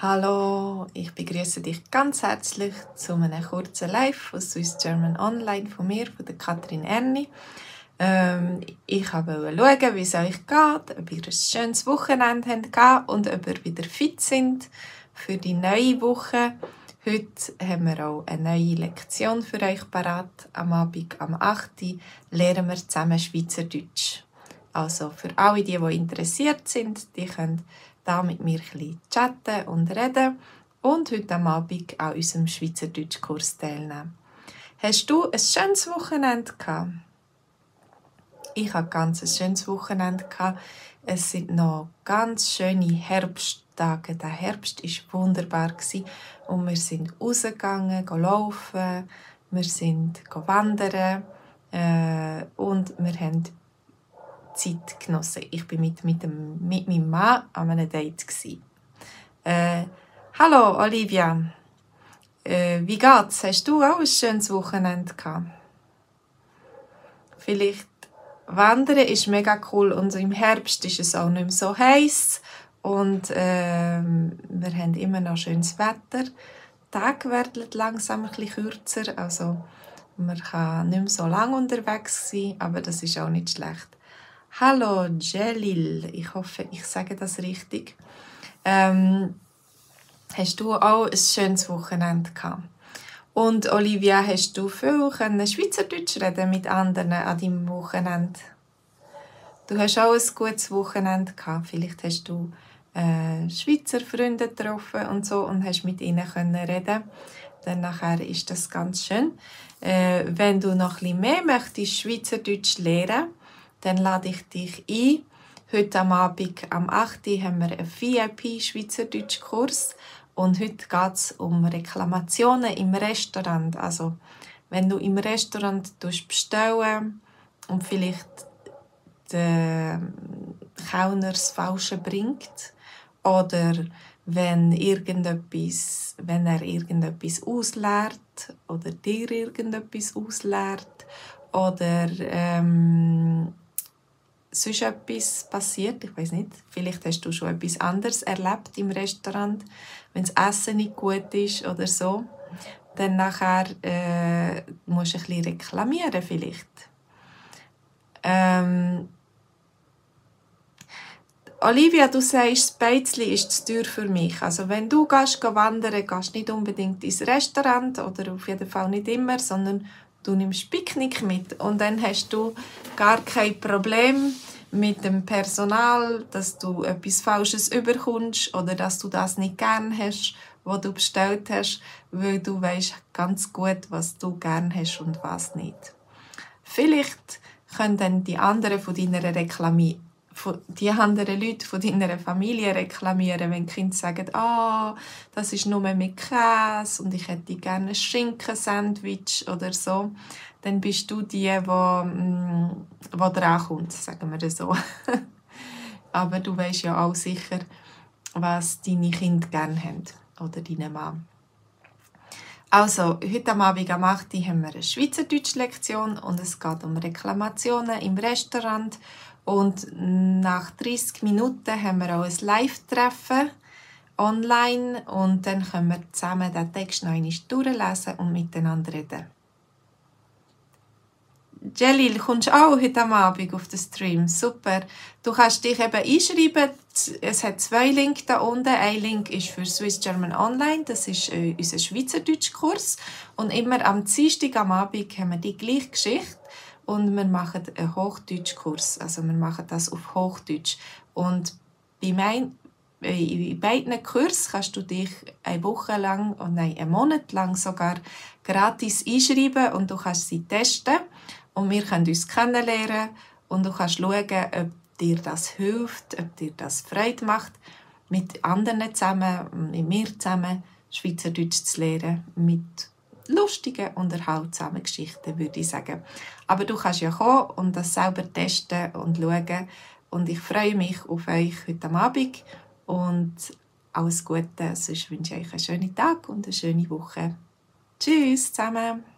Hallo, ich begrüße dich ganz herzlich zu einem kurzen Live von Swiss German Online von mir, von der Katrin Erni. Ähm, ich wollte schauen, wie es euch geht, ob ihr ein schönes Wochenende habt und ob ihr wieder fit sind für die neue Woche. Heute haben wir auch eine neue Lektion für euch parat. Am Abend, am 8. lernen wir zusammen Schweizerdeutsch. Also für alle, die, die interessiert sind, die können da mit mir ein chatten und reden und heute am Abend an unserem Schweizerdeutschkurs teilnehmen. Hast du ein schönes Wochenende gehabt? Ich hatte ganz ein schönes Wochenende gehabt. Es sind noch ganz schöne Herbsttage. Der Herbst war wunderbar und wir sind rausgegangen, laufen, wir sind wandern äh, und wir haben Zeit genossen. Ich war mit, mit, dem, mit meinem Mann an einem Date. Äh, Hallo Olivia, äh, wie geht's? Hast du auch ein schönes Wochenende gehabt? Vielleicht Wandern ist mega cool und im Herbst ist es auch nicht mehr so heiß und äh, wir haben immer noch schönes Wetter. Die Tage werden langsam ein bisschen kürzer, also man kann nicht mehr so lange unterwegs sein, aber das ist auch nicht schlecht. Hallo Jelil, ich hoffe, ich sage das richtig. Ähm, hast du auch ein schönes Wochenende gehabt? Und Olivia, hast du viel Schweizerdeutsch reden mit anderen an deinem Wochenende? Du hast auch ein gutes Wochenende gehabt. Vielleicht hast du äh, Schweizer Freunde getroffen und so und hast mit ihnen können reden. Dann nachher ist das ganz schön. Äh, wenn du noch ein bisschen mehr möchtest Schweizerdeutsch lernen, dann lade ich dich ein. Heute am Abend am 8. haben wir einen VIP-Schweizerdeutsch-Kurs und heute geht es um Reklamationen im Restaurant. Also wenn du im Restaurant bestellen und vielleicht der Kellner das Falsche bringt oder wenn, irgendetwas, wenn er irgendetwas ausleert oder dir irgendetwas ausleert oder ähm, sonst etwas passiert, ich weiß nicht, vielleicht hast du schon etwas anderes erlebt im Restaurant, wenn das Essen nicht gut ist oder so, dann nachher äh, musst du ein bisschen reklamieren vielleicht. Ähm, Olivia, du sagst, das Beizli ist zu teuer für mich. Also wenn du gehst, wandern gehst nicht unbedingt ins Restaurant oder auf jeden Fall nicht immer, sondern du nimmst Picknick mit und dann hast du gar kein Problem mit dem Personal, dass du etwas Falsches überkommst oder dass du das nicht gern hast, was du bestellt hast, weil du weißt ganz gut, was du gern hast und was nicht. Vielleicht können dann die anderen von deiner Reklamie die anderen Leute von deiner Familie reklamieren, wenn die Kinder sagen, ah, oh, das ist nur mit Käse und ich hätte gerne ein Schinkensandwich oder so, dann bist du die, die, mm, die drankommt, sagen wir so. Aber du weißt ja auch sicher, was deine Kinder gerne haben oder deine Mann. Also, heute am Abend am 8. haben wir eine Schweizerdeutsch-Lektion und es geht um Reklamationen im Restaurant und nach 30 Minuten haben wir auch ein Live-Treffen online und dann können wir zusammen den Text noch einmal durchlesen und miteinander reden. Jelil, kommst du auch heute Abend auf den Stream? Super. Du kannst dich eben einschreiben. Es hat zwei Links da unten. Ein Link ist für Swiss German Online. Das ist äh, unser Schweizerdeutsch-Kurs. Und immer am Dienstag am Abend haben wir die gleiche Geschichte und wir machen einen Hochdeutschkurs. Also wir machen das auf Hochdeutsch. Und bei mein, in beiden Kursen kannst du dich eine Woche lang, oder nein, einen Monat lang sogar gratis einschreiben und du kannst sie testen. Und wir können uns kennenlernen und du kannst schauen, ob dir das hilft, ob dir das Freude macht, mit anderen zusammen, mit mir zusammen Schweizerdeutsch zu lernen, mit lustige, unterhaltsame Geschichten, würde ich sagen. Aber du kannst ja kommen und das selber testen und schauen. Und ich freue mich auf euch heute Abend und alles Gute. Sonst wünsche ich euch einen schönen Tag und eine schöne Woche. Tschüss zusammen.